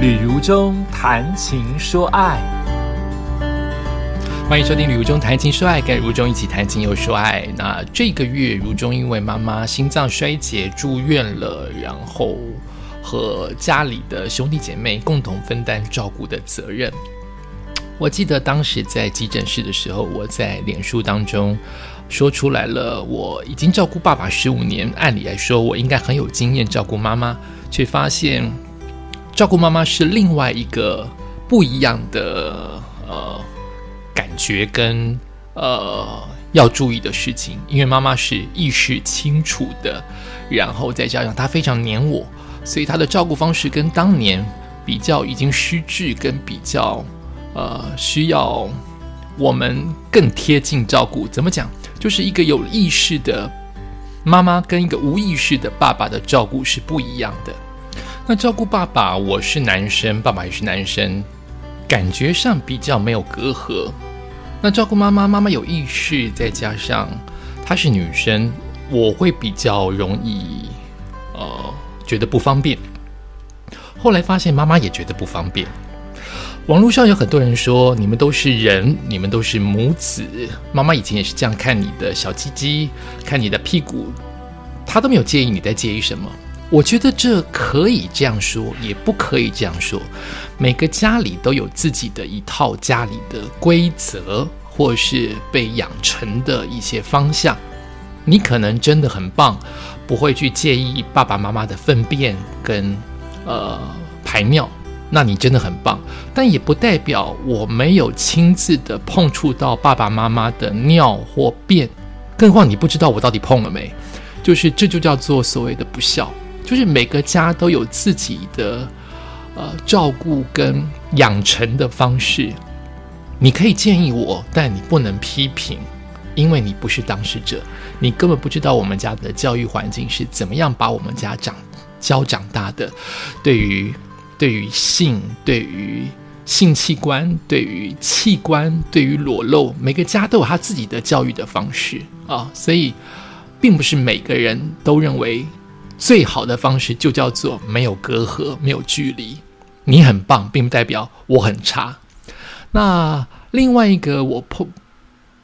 旅如中谈情说爱，欢迎收听《旅如中谈情说爱》，跟如中一起谈情又说爱。那这个月，如中因为妈妈心脏衰竭住院了，然后和家里的兄弟姐妹共同分担照顾的责任。我记得当时在急诊室的时候，我在脸书当中说出来了，我已经照顾爸爸十五年，按理来说我应该很有经验照顾妈妈，却发现。照顾妈妈是另外一个不一样的呃感觉跟呃要注意的事情，因为妈妈是意识清楚的，然后再加上她非常黏我，所以她的照顾方式跟当年比较已经失智，跟比较呃需要我们更贴近照顾。怎么讲？就是一个有意识的妈妈跟一个无意识的爸爸的照顾是不一样的。那照顾爸爸，我是男生，爸爸也是男生，感觉上比较没有隔阂。那照顾妈妈，妈妈有意识，再加上她是女生，我会比较容易呃觉得不方便。后来发现妈妈也觉得不方便。网络上有很多人说，你们都是人，你们都是母子。妈妈以前也是这样看你的小鸡鸡，看你的屁股，她都没有介意你在介意什么。我觉得这可以这样说，也不可以这样说。每个家里都有自己的一套家里的规则，或是被养成的一些方向。你可能真的很棒，不会去介意爸爸妈妈的粪便跟呃排尿，那你真的很棒。但也不代表我没有亲自的碰触到爸爸妈妈的尿或便，更何况你不知道我到底碰了没。就是这就叫做所谓的不孝。就是每个家都有自己的呃照顾跟养成的方式，你可以建议我，但你不能批评，因为你不是当事者，你根本不知道我们家的教育环境是怎么样把我们家长教长大的。对于对于性，对于性器官，对于器官，对于裸露，每个家都有他自己的教育的方式啊，所以并不是每个人都认为。最好的方式就叫做没有隔阂、没有距离。你很棒，并不代表我很差。那另外一个我碰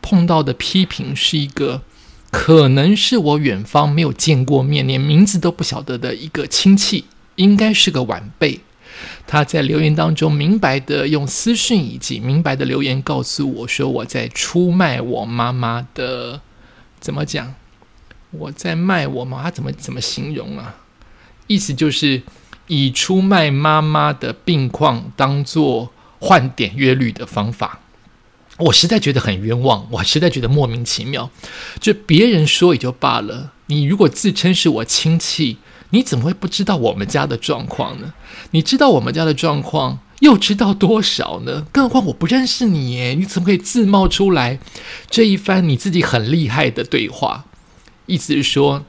碰到的批评是一个，可能是我远方没有见过面、连名字都不晓得的一个亲戚，应该是个晚辈。他在留言当中明白的用私讯以及明白的留言告诉我说，我在出卖我妈妈的，怎么讲？我在卖我吗？他怎么怎么形容啊？意思就是以出卖妈妈的病况当做换点阅率的方法。我实在觉得很冤枉，我实在觉得莫名其妙。就别人说也就罢了，你如果自称是我亲戚，你怎么会不知道我们家的状况呢？你知道我们家的状况，又知道多少呢？更何况我不认识你耶，你怎么可以自冒出来这一番你自己很厉害的对话？意思是说，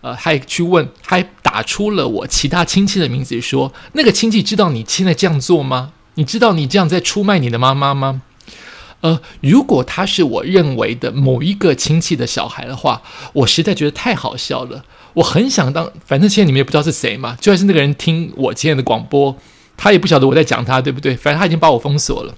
呃，还去问，还打出了我其他亲戚的名字，说那个亲戚知道你现在这样做吗？你知道你这样在出卖你的妈妈吗？呃，如果他是我认为的某一个亲戚的小孩的话，我实在觉得太好笑了。我很想当，反正现在你们也不知道是谁嘛，就算是那个人听我今天的广播，他也不晓得我在讲他，对不对？反正他已经把我封锁了。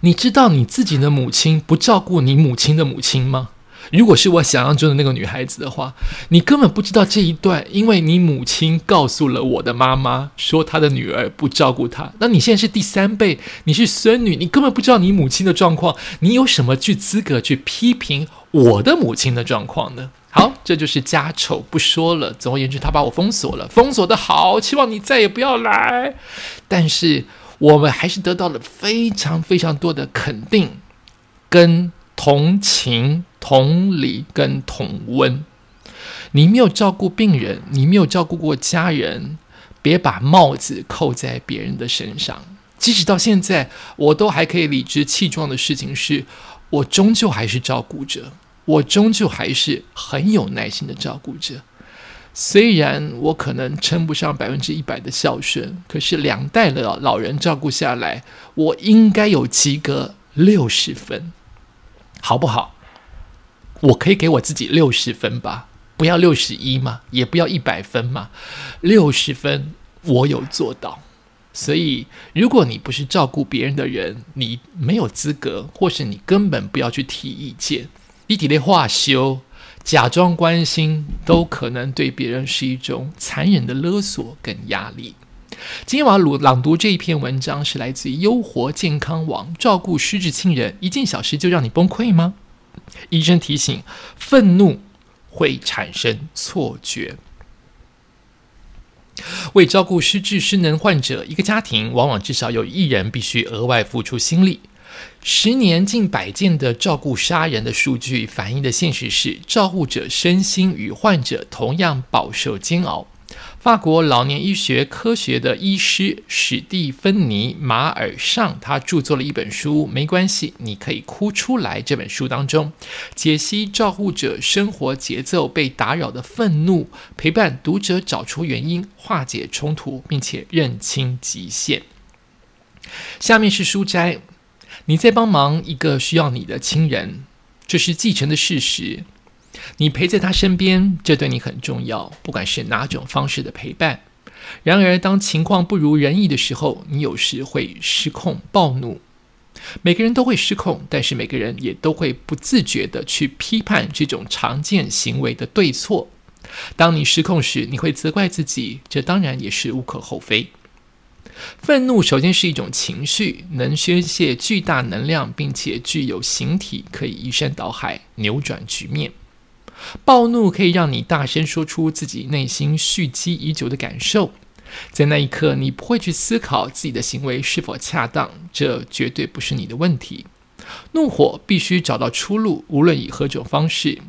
你知道你自己的母亲不照顾你母亲的母亲吗？如果是我想象中的那个女孩子的话，你根本不知道这一段，因为你母亲告诉了我的妈妈，说她的女儿不照顾她。那你现在是第三辈，你是孙女，你根本不知道你母亲的状况，你有什么去资格去批评我的母亲的状况呢？好，这就是家丑不说了。总而言之，他把我封锁了，封锁的好，希望你再也不要来。但是我们还是得到了非常非常多的肯定跟同情。同理跟同温，你没有照顾病人，你没有照顾过家人，别把帽子扣在别人的身上。即使到现在，我都还可以理直气壮的事情是，我终究还是照顾者，我终究还是很有耐心的照顾者。虽然我可能称不上百分之一百的孝顺，可是两代的老人照顾下来，我应该有及格六十分，好不好？我可以给我自己六十分吧，不要六十一嘛，也不要一百分嘛，六十分我有做到，所以，如果你不是照顾别人的人，你没有资格，或是你根本不要去提意见。你底的话修，假装关心，都可能对别人是一种残忍的勒索跟压力。今天我要朗读这一篇文章，是来自于优活健康网。照顾失智亲人，一件小事就让你崩溃吗？医生提醒：愤怒会产生错觉。为照顾失智失能患者，一个家庭往往至少有一人必须额外付出心力。十年近百件的照顾杀人的数据反映的现实是，照顾者身心与患者同样饱受煎熬。法国老年医学科学的医师史蒂芬妮·马尔尚，他著作了一本书，没关系，你可以哭出来。这本书当中，解析照顾者生活节奏被打扰的愤怒，陪伴读者找出原因，化解冲突，并且认清极限。下面是书摘：你在帮忙一个需要你的亲人，这是继承的事实。你陪在他身边，这对你很重要，不管是哪种方式的陪伴。然而，当情况不如人意的时候，你有时会失控暴怒。每个人都会失控，但是每个人也都会不自觉地去批判这种常见行为的对错。当你失控时，你会责怪自己，这当然也是无可厚非。愤怒首先是一种情绪，能宣泄巨大能量，并且具有形体，可以移山倒海，扭转局面。暴怒可以让你大声说出自己内心蓄积已久的感受，在那一刻，你不会去思考自己的行为是否恰当，这绝对不是你的问题。怒火必须找到出路，无论以何种方式。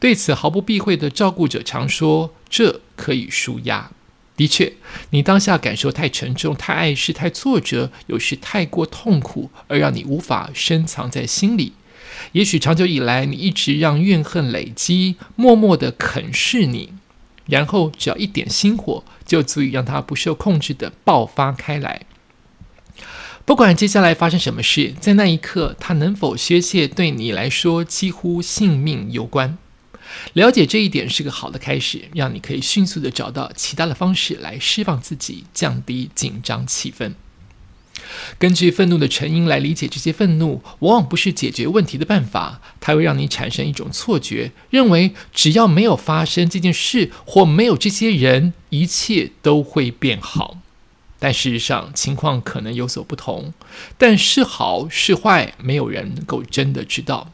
对此毫不避讳的照顾者常说：“这可以舒压。”的确，你当下感受太沉重、太碍事、太挫折，有时太过痛苦，而让你无法深藏在心里。也许长久以来，你一直让怨恨累积，默默的啃噬你，然后只要一点心火，就足以让它不受控制的爆发开来。不管接下来发生什么事，在那一刻，它能否宣泄，对你来说几乎性命攸关。了解这一点是个好的开始，让你可以迅速的找到其他的方式来释放自己，降低紧张气氛。根据愤怒的成因来理解这些愤怒，往往不是解决问题的办法。它会让你产生一种错觉，认为只要没有发生这件事或没有这些人，一切都会变好。但事实上，情况可能有所不同。但是好是坏，没有人能够真的知道。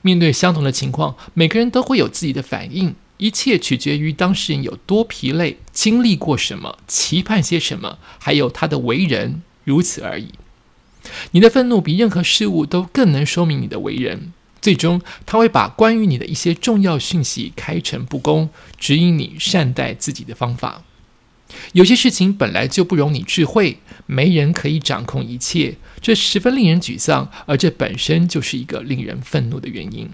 面对相同的情况，每个人都会有自己的反应。一切取决于当事人有多疲累，经历过什么，期盼些什么，还有他的为人。如此而已。你的愤怒比任何事物都更能说明你的为人。最终，他会把关于你的一些重要讯息开诚布公，指引你善待自己的方法。有些事情本来就不容你智慧，没人可以掌控一切，这十分令人沮丧，而这本身就是一个令人愤怒的原因。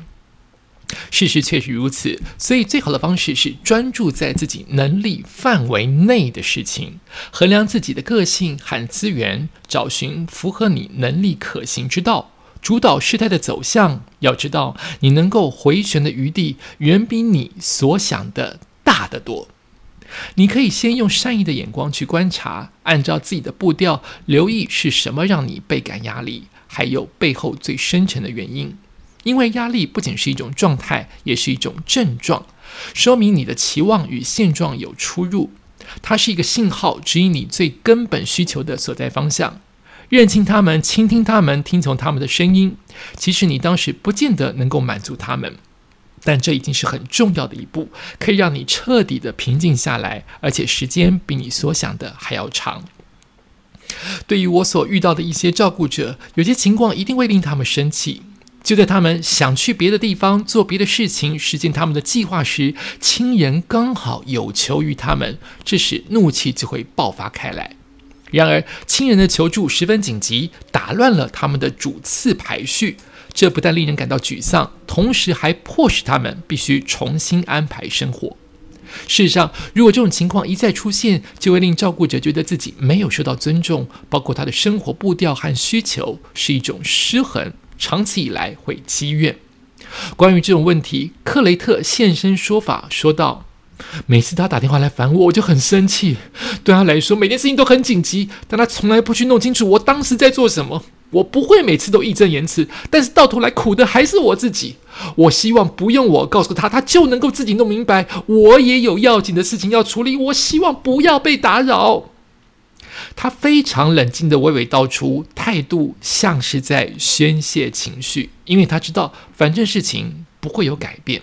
事实确实如此，所以最好的方式是专注在自己能力范围内的事情，衡量自己的个性和资源，找寻符合你能力可行之道，主导事态的走向。要知道，你能够回旋的余地远比你所想的大得多。你可以先用善意的眼光去观察，按照自己的步调，留意是什么让你倍感压力，还有背后最深沉的原因。因为压力不仅是一种状态，也是一种症状，说明你的期望与现状有出入。它是一个信号，指引你最根本需求的所在方向。认清他们，倾听他们，听从他们的声音。其实你当时不见得能够满足他们，但这已经是很重要的一步，可以让你彻底的平静下来，而且时间比你所想的还要长。对于我所遇到的一些照顾者，有些情况一定会令他们生气。就在他们想去别的地方做别的事情，实现他们的计划时，亲人刚好有求于他们，这时怒气就会爆发开来。然而，亲人的求助十分紧急，打乱了他们的主次排序，这不但令人感到沮丧，同时还迫使他们必须重新安排生活。事实上，如果这种情况一再出现，就会令照顾者觉得自己没有受到尊重，包括他的生活步调和需求是一种失衡。长期以来会积怨。关于这种问题，克雷特现身说法，说道：“每次他打电话来烦我，我就很生气。对他来说，每件事情都很紧急，但他从来不去弄清楚我当时在做什么。我不会每次都义正言辞，但是到头来苦的还是我自己。我希望不用我告诉他，他就能够自己弄明白。我也有要紧的事情要处理，我希望不要被打扰。他非常冷静的娓娓道出，态度像是在宣泄情绪，因为他知道反正事情不会有改变。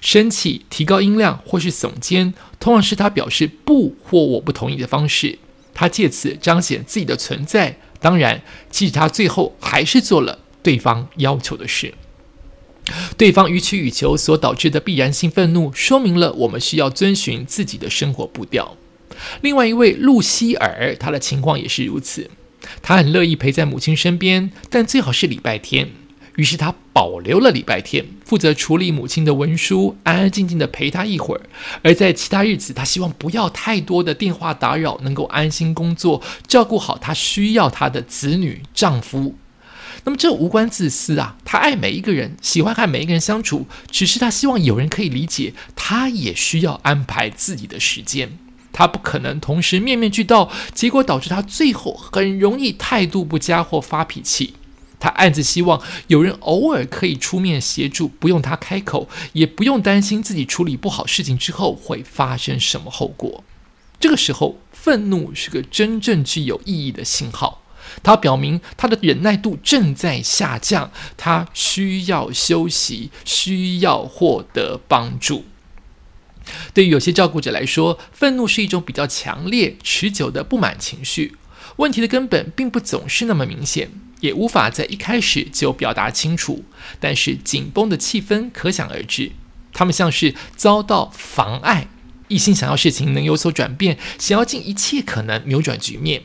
生气、提高音量或是耸肩，通常是他表示不或我不同意的方式。他借此彰显自己的存在。当然，即使他最后还是做了对方要求的事，对方予取予求所导致的必然性愤怒，说明了我们需要遵循自己的生活步调。另外一位露西尔，她的情况也是如此，她很乐意陪在母亲身边，但最好是礼拜天。于是她保留了礼拜天，负责处理母亲的文书，安安静静的陪她一会儿。而在其他日子，她希望不要太多的电话打扰，能够安心工作，照顾好她需要她的子女、丈夫。那么这无关自私啊，她爱每一个人，喜欢和每一个人相处，只是她希望有人可以理解，她也需要安排自己的时间。他不可能同时面面俱到，结果导致他最后很容易态度不佳或发脾气。他暗自希望有人偶尔可以出面协助，不用他开口，也不用担心自己处理不好事情之后会发生什么后果。这个时候，愤怒是个真正具有意义的信号，它表明他的忍耐度正在下降，他需要休息，需要获得帮助。对于有些照顾者来说，愤怒是一种比较强烈、持久的不满情绪，问题的根本并不总是那么明显。也无法在一开始就表达清楚，但是紧绷的气氛可想而知。他们像是遭到妨碍，一心想要事情能有所转变，想要尽一切可能扭转局面。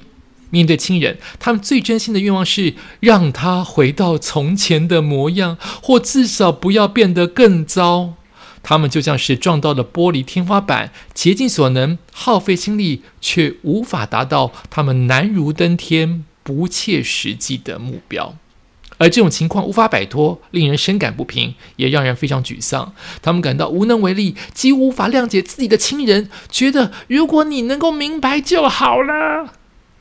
面对亲人，他们最真心的愿望是让他回到从前的模样，或至少不要变得更糟。他们就像是撞到了玻璃天花板，竭尽所能，耗费心力，却无法达到他们难如登天。不切实际的目标，而这种情况无法摆脱，令人深感不平，也让人非常沮丧。他们感到无能为力，几乎无法谅解自己的亲人，觉得如果你能够明白就好了。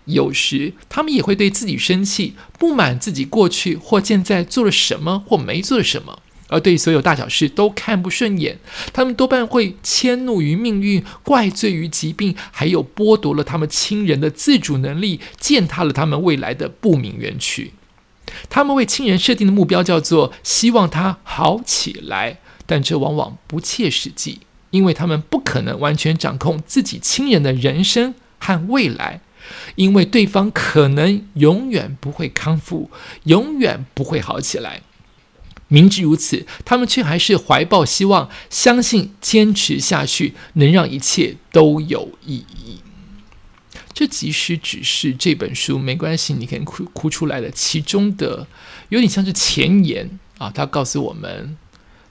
有时，他们也会对自己生气，不满自己过去或现在做了什么或没做什么。而对所有大小事都看不顺眼，他们多半会迁怒于命运，怪罪于疾病，还有剥夺了他们亲人的自主能力，践踏了他们未来的不明园区。他们为亲人设定的目标叫做希望他好起来，但这往往不切实际，因为他们不可能完全掌控自己亲人的人生和未来，因为对方可能永远不会康复，永远不会好起来。明知如此，他们却还是怀抱希望，相信坚持下去能让一切都有意义。这即使只是这本书没关系，你可以哭哭出来的其中的有点像是前言啊。他告诉我们，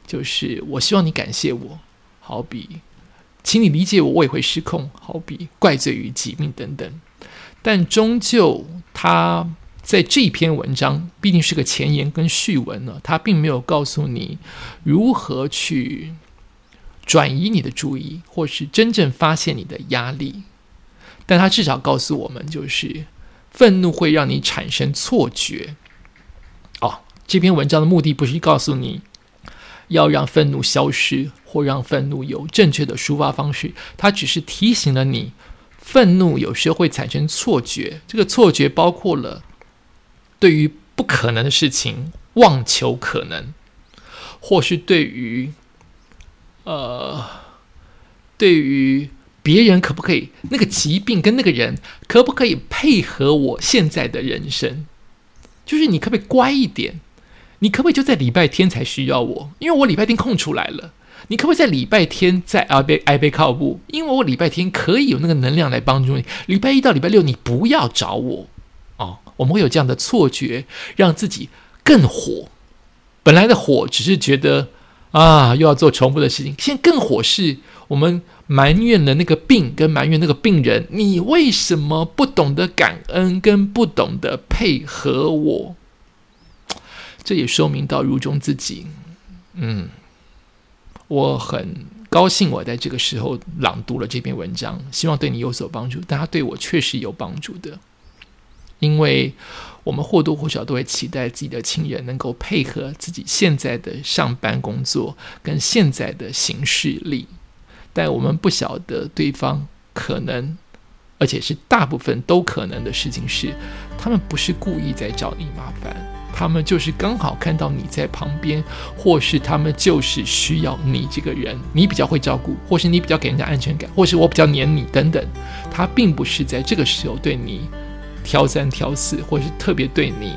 就是我希望你感谢我，好比请你理解我，我也会失控，好比怪罪于疾病等等。但终究他。在这篇文章毕竟是个前言跟序文呢，它并没有告诉你如何去转移你的注意，或是真正发现你的压力。但它至少告诉我们，就是愤怒会让你产生错觉。哦，这篇文章的目的不是告诉你要让愤怒消失，或让愤怒有正确的抒发方式，它只是提醒了你，愤怒有时候会产生错觉。这个错觉包括了。对于不可能的事情妄求可能，或是对于呃，对于别人可不可以那个疾病跟那个人可不可以配合我现在的人生？就是你可不可以乖一点？你可不可以就在礼拜天才需要我？因为我礼拜天空出来了。你可不可以在礼拜天在阿贝埃贝靠步？因为我礼拜天可以有那个能量来帮助你。礼拜一到礼拜六你不要找我。我们会有这样的错觉，让自己更火。本来的火只是觉得啊，又要做重复的事情。现在更火是，我们埋怨了那个病，跟埋怨那个病人，你为什么不懂得感恩，跟不懂得配合我？这也说明到如中自己。嗯，我很高兴我在这个时候朗读了这篇文章，希望对你有所帮助。但它对我确实有帮助的，因为我们或多或少都会期待自己的亲人能够配合自己现在的上班工作跟现在的行事力，但我们不晓得对方可能，而且是大部分都可能的事情是，他们不是故意在找你麻烦。他们就是刚好看到你在旁边，或是他们就是需要你这个人，你比较会照顾，或是你比较给人家安全感，或是我比较黏你等等。他并不是在这个时候对你挑三挑四，或是特别对你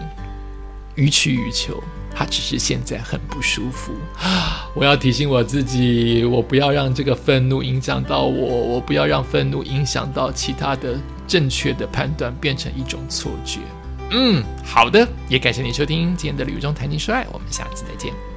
予取予求，他只是现在很不舒服。我要提醒我自己，我不要让这个愤怒影响到我，我不要让愤怒影响到其他的正确的判断，变成一种错觉。嗯，好的，也感谢你收听今天的《旅途中谈情说爱》，我们下次再见。